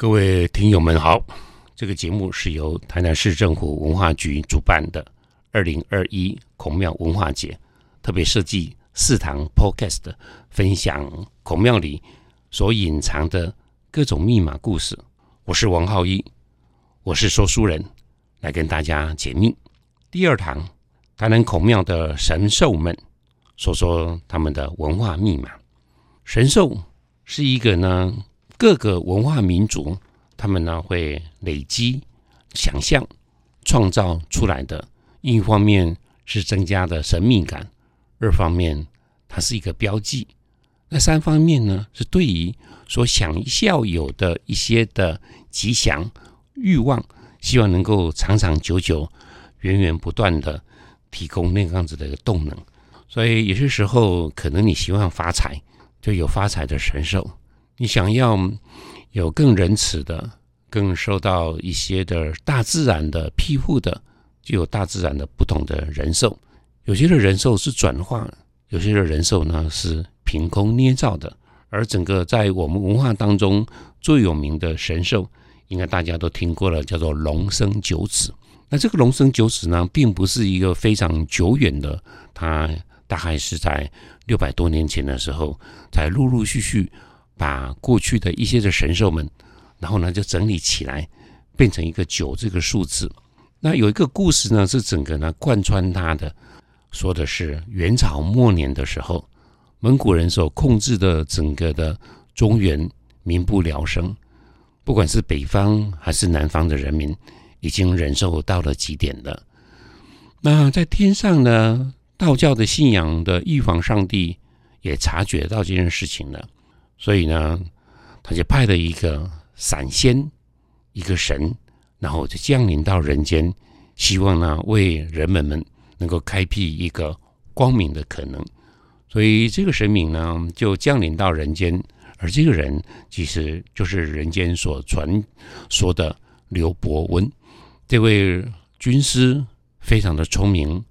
各位听友们好，这个节目是由台南市政府文化局主办的二零二一孔庙文化节，特别设计四堂 Podcast 分享孔庙里所隐藏的各种密码故事。我是王浩一，我是说书人，来跟大家解密。第二堂，台南孔庙的神兽们，说说他们的文化密码。神兽是一个呢。各个文化民族，他们呢会累积想象创造出来的，一方面是增加的神秘感，二方面它是一个标记，那三方面呢是对于所想要有的一些的吉祥欲望，希望能够长长久久、源源不断的提供那样子的一个动能。所以有些时候，可能你希望发财，就有发财的神兽。你想要有更仁慈的、更受到一些的大自然的庇护的，就有大自然的不同的人兽。有些的人兽是转化，有些的人兽呢是凭空捏造的。而整个在我们文化当中最有名的神兽，应该大家都听过了，叫做龙生九子。那这个龙生九子呢，并不是一个非常久远的，它大概是在六百多年前的时候，才陆陆续续。把过去的一些的神兽们，然后呢就整理起来，变成一个九这个数字。那有一个故事呢，是整个呢贯穿它的，说的是元朝末年的时候，蒙古人所控制的整个的中原民不聊生，不管是北方还是南方的人民，已经忍受到了极点了。那在天上呢，道教的信仰的玉皇上帝也察觉到这件事情了。所以呢，他就派了一个闪仙，一个神，然后就降临到人间，希望呢为人们们能够开辟一个光明的可能。所以这个神明呢就降临到人间，而这个人其实就是人间所传说的刘伯温。这位军师非常的聪明，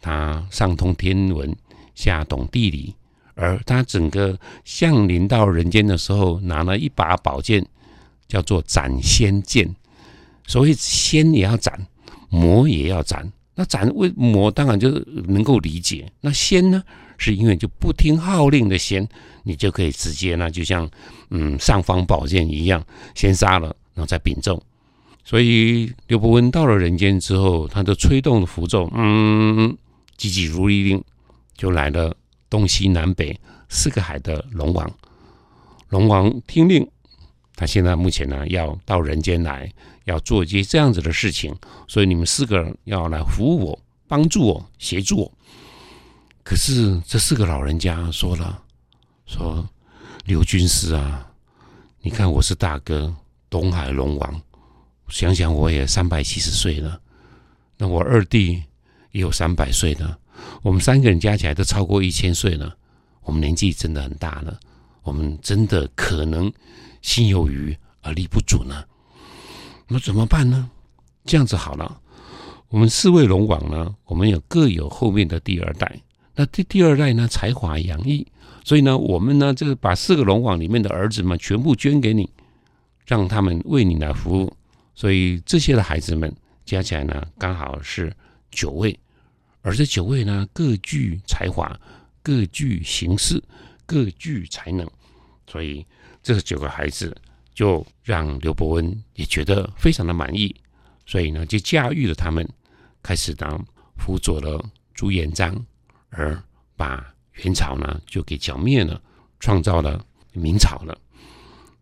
他上通天文，下懂地理。而他整个降临到人间的时候，拿了一把宝剑，叫做斩仙剑。所谓仙也要斩，魔也要斩。那斩为魔，当然就能够理解。那仙呢，是因为就不听号令的仙，你就可以直接呢，就像嗯尚方宝剑一样，先杀了，然后再禀奏。所以刘伯温到了人间之后，他就吹动了符咒，嗯，急急如律令，就来了。东西南北四个海的龙王，龙王听令，他现在目前呢要到人间来，要做一些这样子的事情，所以你们四个人要来服务我，帮助我，协助我。可是这四个老人家说了，说刘军师啊，你看我是大哥，东海龙王，想想我也三百七十岁了，那我二弟也有三百岁了。我们三个人加起来都超过一千岁了，我们年纪真的很大了，我们真的可能心有余而力不足呢。那怎么办呢？这样子好了，我们四位龙王呢，我们有各有后面的第二代。那第第二代呢，才华洋溢，所以呢，我们呢，这个把四个龙王里面的儿子们全部捐给你，让他们为你来服务。所以这些的孩子们加起来呢，刚好是九位。而这九位呢，各具才华，各具形式，各具才能，所以这九个孩子就让刘伯温也觉得非常的满意，所以呢，就驾驭了他们，开始当辅佐了朱元璋，而把元朝呢就给剿灭了，创造了明朝了。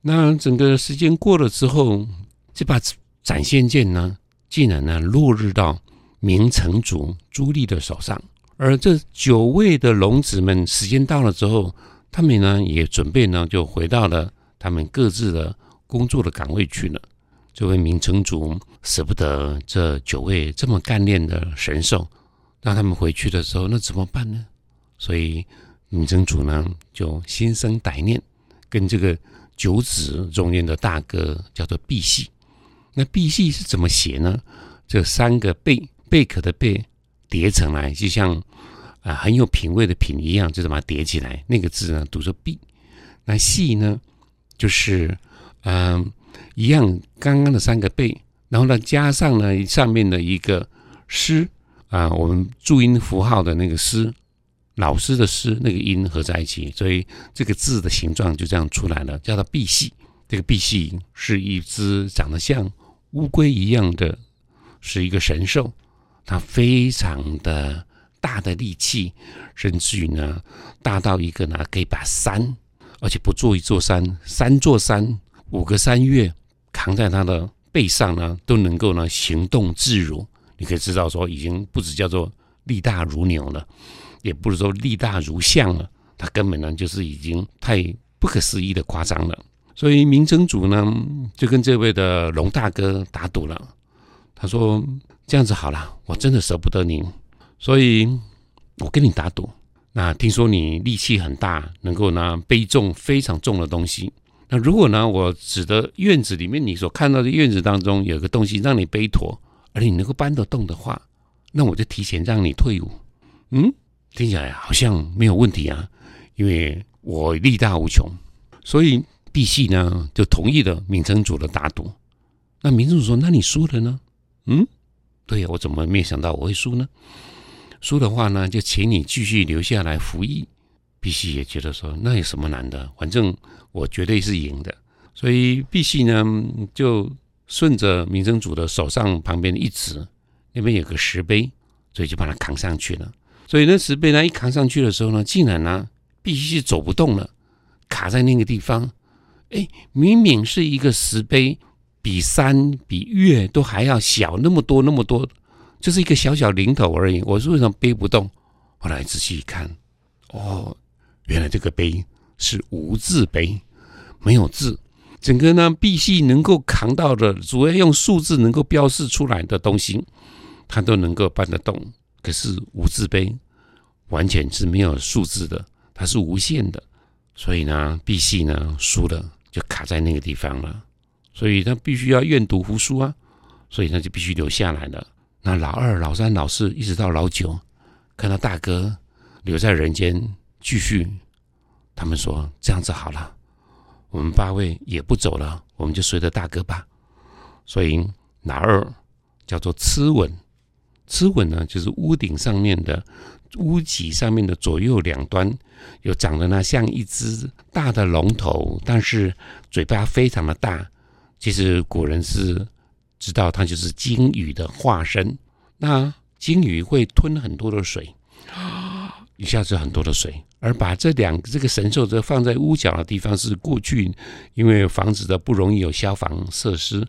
那整个时间过了之后，这把斩仙剑呢，竟然呢落日到。明成祖朱棣的手上，而这九位的龙子们，时间到了之后，他们呢也准备呢就回到了他们各自的工作的岗位去了。这位明成祖舍不得这九位这么干练的神兽，让他们回去的时候，那怎么办呢？所以明成祖呢就心生歹念，跟这个九子中间的大哥叫做赑屃。那赑屃是怎么写呢？这三个贝。贝壳的贝叠成来，就像啊很有品味的品一样，就把它叠起来。那个字呢读作“碧”，那“细”呢就是嗯一样刚刚的三个贝，然后呢加上呢上面的一个师啊，我们注音符号的那个师，老师的师那个音合在一起，所以这个字的形状就这样出来了，叫做赑屃。这个赑屃是一只长得像乌龟一样的，是一个神兽，他非常的大的力气，甚至于呢大到一个呢可以把山，而且不做一座山，三座山、五个山岳扛在他的背上呢，都能够呢行动自如。你可以知道说，已经不止叫做力大如牛了，也不是说力大如象了，他根本呢就是已经太不可思议的夸张了。所以明成祖呢，就跟这位的龙大哥打赌了。他说：“这样子好了，我真的舍不得您，所以我跟你打赌。那听说你力气很大，能够呢背重非常重的东西。那如果呢，我指的院子里面你所看到的院子当中有个东西让你背驮，而且你能够搬得动的话，那我就提前让你退伍。嗯，听起来好像没有问题啊，因为我力大无穷，所以。”赑屃呢就同意了闵成祖的打赌。那闵成祖说：“那你输了呢？”嗯，对呀，我怎么没想到我会输呢？输的话呢，就请你继续留下来服役。赑屃也觉得说：“那有什么难的？反正我绝对是赢的。”所以赑屃呢就顺着闵成祖的手上旁边一指，那边有个石碑，所以就把它扛上去了。所以那石碑呢一扛上去的时候呢，竟然呢赑屃走不动了，卡在那个地方。哎，明明是一个石碑，比山比月都还要小那么多那么多，就是一个小小零头而已。我为什么背不动？后来仔细一看，哦，原来这个碑是无字碑，没有字。整个呢，赑屃能够扛到的，主要用数字能够标示出来的东西，它都能够搬得动。可是无字碑完全是没有数字的，它是无限的，所以呢，赑屃呢输了。就卡在那个地方了，所以他必须要愿赌服输啊，所以他就必须留下来了。那老二、老三、老四，一直到老九，看到大哥留在人间继续，他们说这样子好了，我们八位也不走了，我们就随着大哥吧。所以老二叫做螭吻，螭吻呢就是屋顶上面的。屋脊上面的左右两端有长得呢像一只大的龙头，但是嘴巴非常的大。其实古人是知道它就是鲸鱼的化身。那鲸鱼会吞很多的水，一下子很多的水。而把这两这个神兽则放在屋角的地方，是过去因为房子的不容易有消防设施，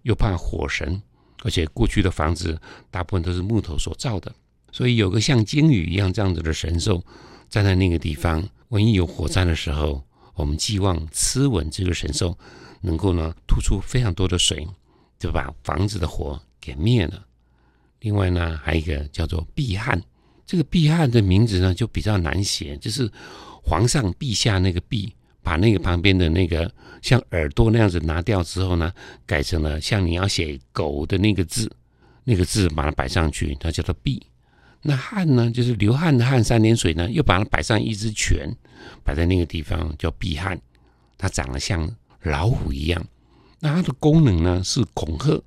又怕火神，而且过去的房子大部分都是木头所造的。所以有个像鲸鱼一样这样子的神兽站在那个地方，万一有火灾的时候，我们寄望吃吻这个神兽能够呢吐出非常多的水，就把房子的火给灭了。另外呢，还有一个叫做毕汉，这个毕汉的名字呢就比较难写，就是皇上陛下那个毕，把那个旁边的那个像耳朵那样子拿掉之后呢，改成了像你要写狗的那个字，那个字把它摆上去，它叫做毕。那汉呢，就是流汗的汗，三点水呢，又把它摆上一只犬，摆在那个地方叫毕汉，它长得像老虎一样。那它的功能呢，是恐吓，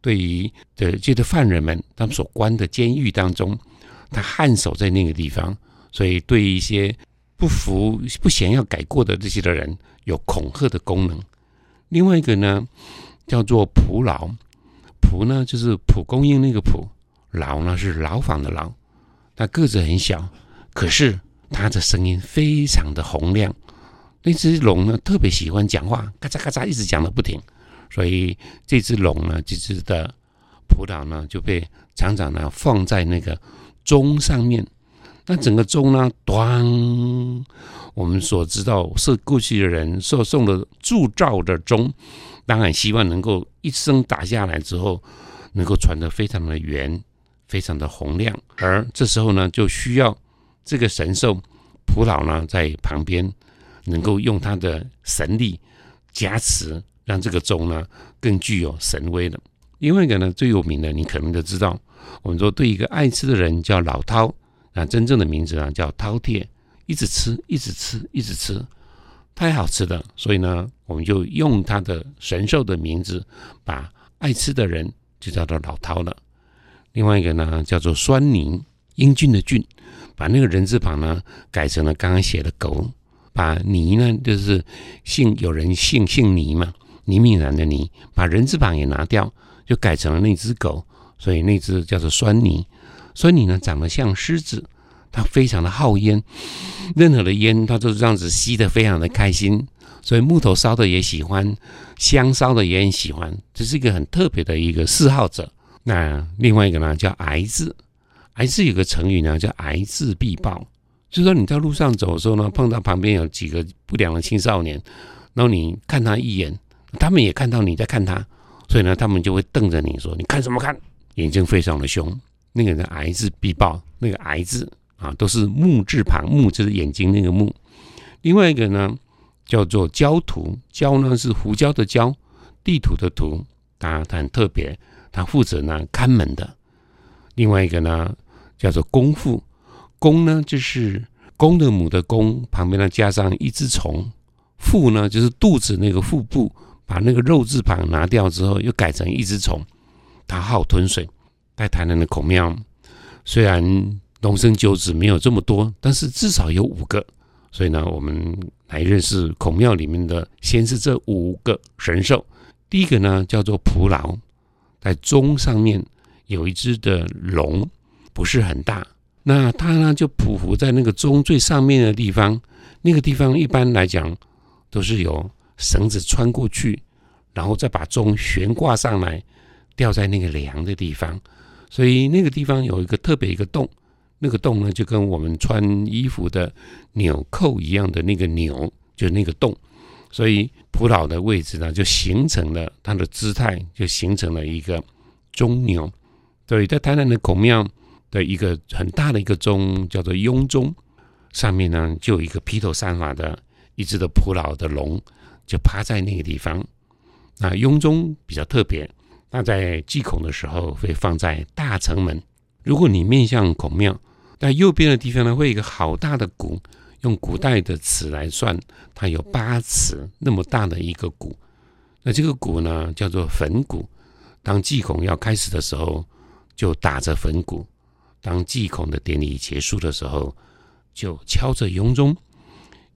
对于的这些犯人们，他们所关的监狱当中，他汗守在那个地方，所以对一些不服、不想要改过的这些的人，有恐吓的功能。另外一个呢，叫做蒲牢，蒲呢就是蒲公英那个蒲，牢呢是牢房的牢。它个子很小，可是它的声音非常的洪亮。那只龙呢，特别喜欢讲话，咔嚓咔嚓一直讲的不停。所以这只龙呢，这只的葡萄呢，就被厂长呢放在那个钟上面。那整个钟呢，咣，我们所知道是过去的人所送的铸造的钟，当然希望能够一声打下来之后，能够传得非常的圆。非常的洪亮，而这时候呢，就需要这个神兽普老呢在旁边，能够用他的神力加持，让这个钟呢更具有神威了。另外一个呢，最有名的，你可能都知道，我们说对一个爱吃的人叫老饕，那真正的名字呢叫饕餮，一直吃，一直吃，一直吃，太好吃了，所以呢，我们就用它的神兽的名字，把爱吃的人就叫做老饕了。另外一个呢，叫做酸泥，英俊的俊，把那个人字旁呢改成了刚刚写的狗，把泥呢就是姓有人姓姓泥嘛，倪敏然的泥，把人字旁也拿掉，就改成了那只狗，所以那只叫做酸泥。酸泥呢长得像狮子，它非常的好烟，任何的烟它都是这样子吸的，非常的开心。所以木头烧的也喜欢，香烧的也很喜欢，这是一个很特别的一个嗜好者。那另外一个呢，叫癌字，癌字有个成语呢，叫癌字必报，就是说你在路上走的时候呢，碰到旁边有几个不良的青少年，然后你看他一眼，他们也看到你在看他，所以呢，他们就会瞪着你说：“你看什么看？”眼睛非常的凶。那个人癌字必报，那个癌字啊，都是木字旁，木就是眼睛那个木。另外一个呢，叫做焦土，焦呢是胡椒的焦，地图的图，它它很特别。他负责呢看门的，另外一个呢叫做功夫，公呢就是公的母的公，旁边呢加上一只虫，腹呢就是肚子那个腹部，把那个肉字旁拿掉之后，又改成一只虫。它好吞水，在台南的孔庙，虽然龙生九子没有这么多，但是至少有五个，所以呢，我们来认识孔庙里面的，先是这五个神兽。第一个呢叫做蒲牢。在钟上面有一只的龙，不是很大。那它呢就匍匐在那个钟最上面的地方。那个地方一般来讲都是有绳子穿过去，然后再把钟悬挂上来，吊在那个梁的地方。所以那个地方有一个特别一个洞，那个洞呢就跟我们穿衣服的纽扣一样的那个钮，就那个洞。所以蒲老的位置呢，就形成了它的姿态，就形成了一个钟钮。对在台南的孔庙的一个很大的一个钟，叫做雍钟，上面呢就有一个披头散发的一只的蒲老的龙，就趴在那个地方。那雍钟比较特别，那在祭孔的时候会放在大城门。如果你面向孔庙，在右边的地方呢，会有一个好大的鼓。用古代的尺来算，它有八尺那么大的一个鼓。那这个鼓呢，叫做粉鼓。当祭孔要开始的时候，就打着粉鼓；当祭孔的典礼结束的时候，就敲着雍钟。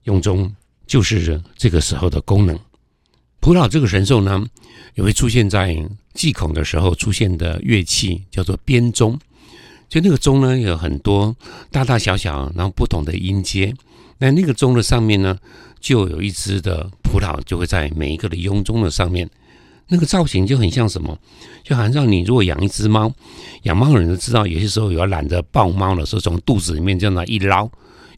雍钟就是这个时候的功能。普老这个神兽呢，也会出现在祭孔的时候出现的乐器，叫做编钟。就那个钟呢，有很多大大小小，然后不同的音阶。那那个钟的上面呢，就有一只的葡萄，就会在每一个的雍钟的上面。那个造型就很像什么？就好像你如果养一只猫，养猫的人都知道，有些时候有要懒得抱猫的时候，从肚子里面这样一捞，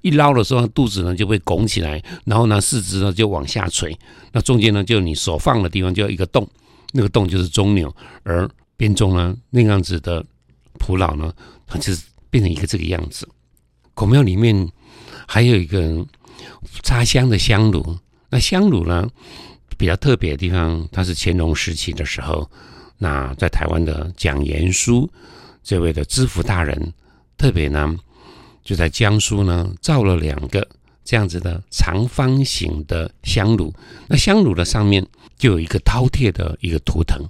一捞的时候，肚子呢就会拱起来，然后呢四肢呢就往下垂，那中间呢就你手放的地方就有一个洞，那个洞就是中钮，而编钟呢那样子的蒲老呢，它就是变成一个这个样子。孔庙里面。还有一个插香的香炉，那香炉呢比较特别的地方，它是乾隆时期的时候，那在台湾的蒋延书这位的知府大人，特别呢就在江苏呢造了两个这样子的长方形的香炉，那香炉的上面就有一个饕餮的一个图腾，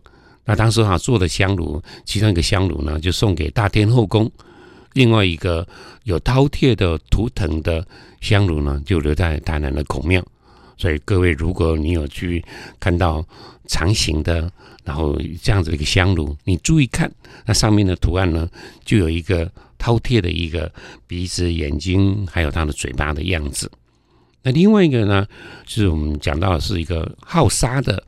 那当时哈做的香炉，其中一个香炉呢就送给大天后宫。另外一个有饕餮的图腾的香炉呢，就留在台南的孔庙。所以各位，如果你有去看到长形的，然后这样子的一个香炉，你注意看，那上面的图案呢，就有一个饕餮的一个鼻子、眼睛，还有它的嘴巴的样子。那另外一个呢，就是我们讲到的是一个好杀的、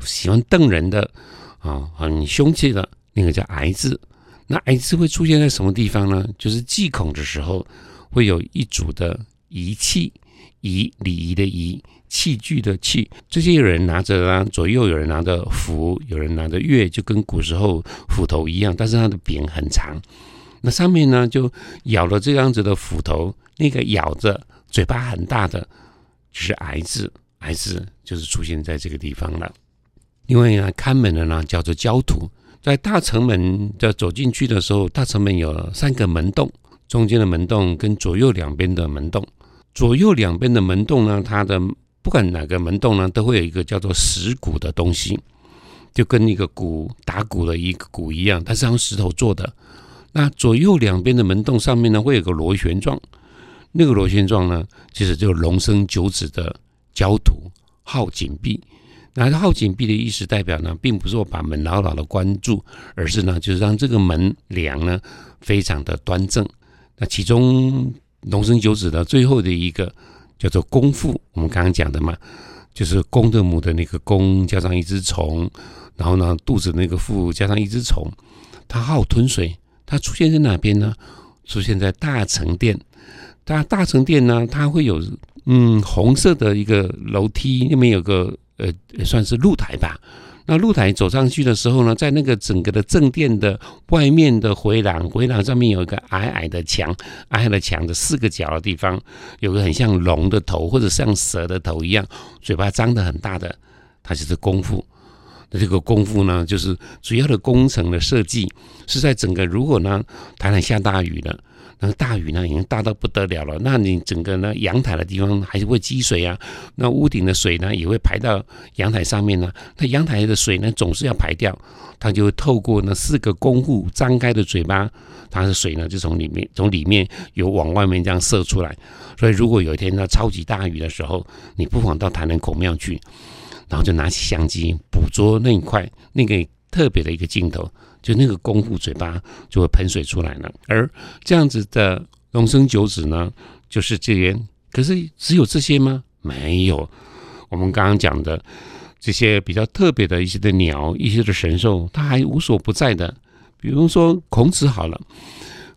喜欢瞪人的啊，很凶气的那个叫癌字。那矮字会出现在什么地方呢？就是祭孔的时候，会有一组的仪器，仪礼仪的仪，器具的器。这些有人拿着啊，左右有人拿着斧，有人拿着钺，就跟古时候斧头一样，但是它的柄很长。那上面呢，就咬了这样子的斧头，那个咬着嘴巴很大的，就是癌字，癌字就是出现在这个地方了。另外呢，看门的呢，叫做焦土。在大城门的走进去的时候，大城门有三个门洞，中间的门洞跟左右两边的门洞，左右两边的门洞呢，它的不管哪个门洞呢，都会有一个叫做石鼓的东西，就跟一个鼓打鼓的一个鼓一样，它是用石头做的。那左右两边的门洞上面呢，会有个螺旋状，那个螺旋状呢，其实就是龙生九子的焦土耗紧闭。那耗紧闭的意思代表呢，并不是说把门牢牢的关住，而是呢，就是让这个门梁呢非常的端正。那其中龙生九子的最后的一个叫做公父，我们刚刚讲的嘛，就是公的母的那个公加上一只虫，然后呢肚子那个腹加上一只虫，它好吞水。它出现在哪边呢？出现在大成殿。大大成殿呢，它会有嗯红色的一个楼梯，那边有个呃算是露台吧。那露台走上去的时候呢，在那个整个的正殿的外面的回廊，回廊上面有一个矮矮的墙，矮矮的墙的四个角的地方，有个很像龙的头或者像蛇的头一样，嘴巴张得很大的，它就是功夫。那这个功夫呢，就是主要的工程的设计是在整个，如果呢台南下大雨了，那大雨呢已经大到不得了了，那你整个呢阳台的地方还是会积水啊，那屋顶的水呢也会排到阳台上面呢，那阳台的水呢总是要排掉，它就会透过那四个公户张开的嘴巴，它的水呢就从里面从里面有往外面这样射出来，所以如果有一天呢超级大雨的时候，你不妨到台南孔庙去。然后就拿起相机捕捉那一块那个特别的一个镜头，就那个功夫嘴巴就会喷水出来了。而这样子的龙生九子呢，就是这些。可是只有这些吗？没有。我们刚刚讲的这些比较特别的一些的鸟、一些的神兽，它还无所不在的。比如说孔子好了，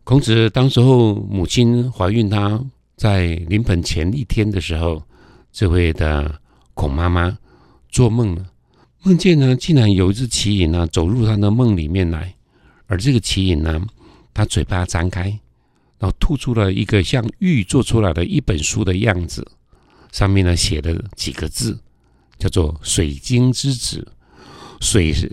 孔子当时候母亲怀孕，他在临盆前一天的时候，这位的孔妈妈。做梦了，梦见呢，竟然有一只奇影呢走入他的梦里面来，而这个奇影呢，他嘴巴张开，然后吐出了一个像玉做出来的一本书的样子，上面呢写了几个字，叫做“水晶之子”。水是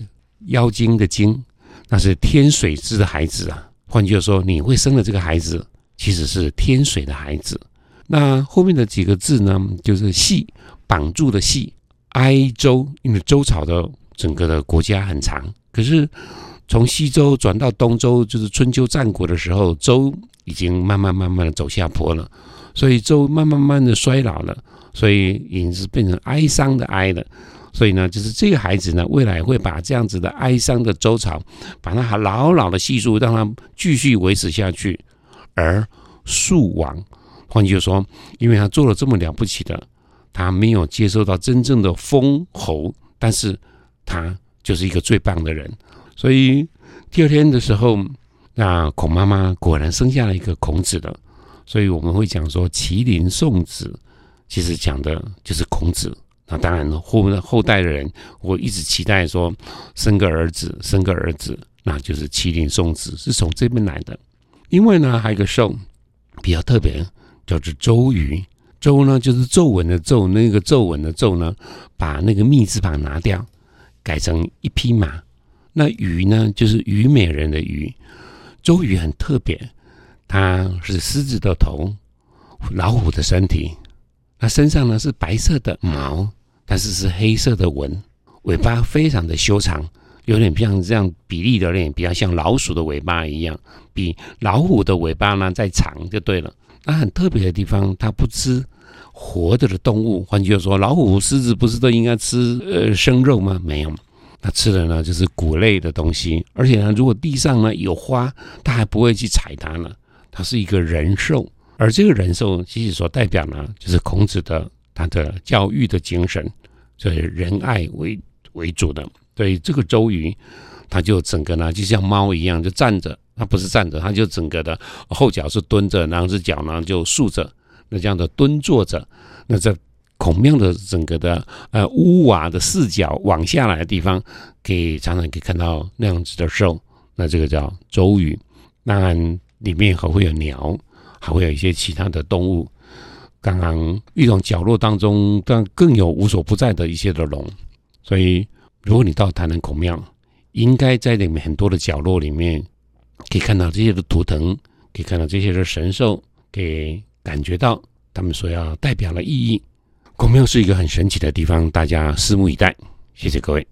妖精的精，那是天水之的孩子啊。换句话说，你会生的这个孩子，其实是天水的孩子。那后面的几个字呢，就是“系”绑住的“系”。哀周，因为周朝的整个的国家很长，可是从西周转到东周，就是春秋战国的时候，周已经慢慢慢慢的走下坡了，所以周慢慢慢的衰老了，所以已经是变成哀伤的哀了。所以呢，就是这个孩子呢，未来会把这样子的哀伤的周朝，把它牢牢的系住，让它继续维持下去。而树王，换句话说，因为他做了这么了不起的。他没有接受到真正的封侯，但是他就是一个最棒的人。所以第二天的时候，那孔妈妈果然生下了一个孔子的。所以我们会讲说，麒麟送子，其实讲的就是孔子。那当然后后代的人，我一直期待说生个儿子，生个儿子，那就是麒麟送子，是从这边来的。因为呢，还有一个兽比较特别，叫做周瑜。周呢，就是皱纹的皱，那个皱纹的皱呢，把那个密字旁拿掉，改成一匹马。那鱼呢，就是虞美人的虞。周瑜很特别，它是狮子的头，老虎的身体，它身上呢是白色的毛，但是是黑色的纹，尾巴非常的修长，有点像这样比例的脸，比较像老鼠的尾巴一样，比老虎的尾巴呢再长就对了。那很特别的地方，它不吃活着的动物。换句话说，老虎、狮子不是都应该吃呃生肉吗？没有，它吃的呢就是谷类的东西。而且呢，如果地上呢有花，它还不会去踩它呢。它是一个人兽，而这个人兽其实所代表呢，就是孔子的他的教育的精神，所以仁爱为为主的。所以这个周瑜，他就整个呢就像猫一样，就站着。他不是站着，他就整个的后脚是蹲着，然后是脚呢就竖着，那这样的蹲坐着，那在孔庙的整个的呃屋瓦的四角往下来的地方，可以常常可以看到那样子的兽，那这个叫周瑜。当然里面还会有鸟，还会有一些其他的动物。刚刚一种角落当中，但更有无所不在的一些的龙。所以如果你到台南孔庙，应该在里面很多的角落里面。可以看到这些的图腾，可以看到这些的神兽，可以感觉到他们所要代表的意义。孔庙是一个很神奇的地方，大家拭目以待。谢谢各位。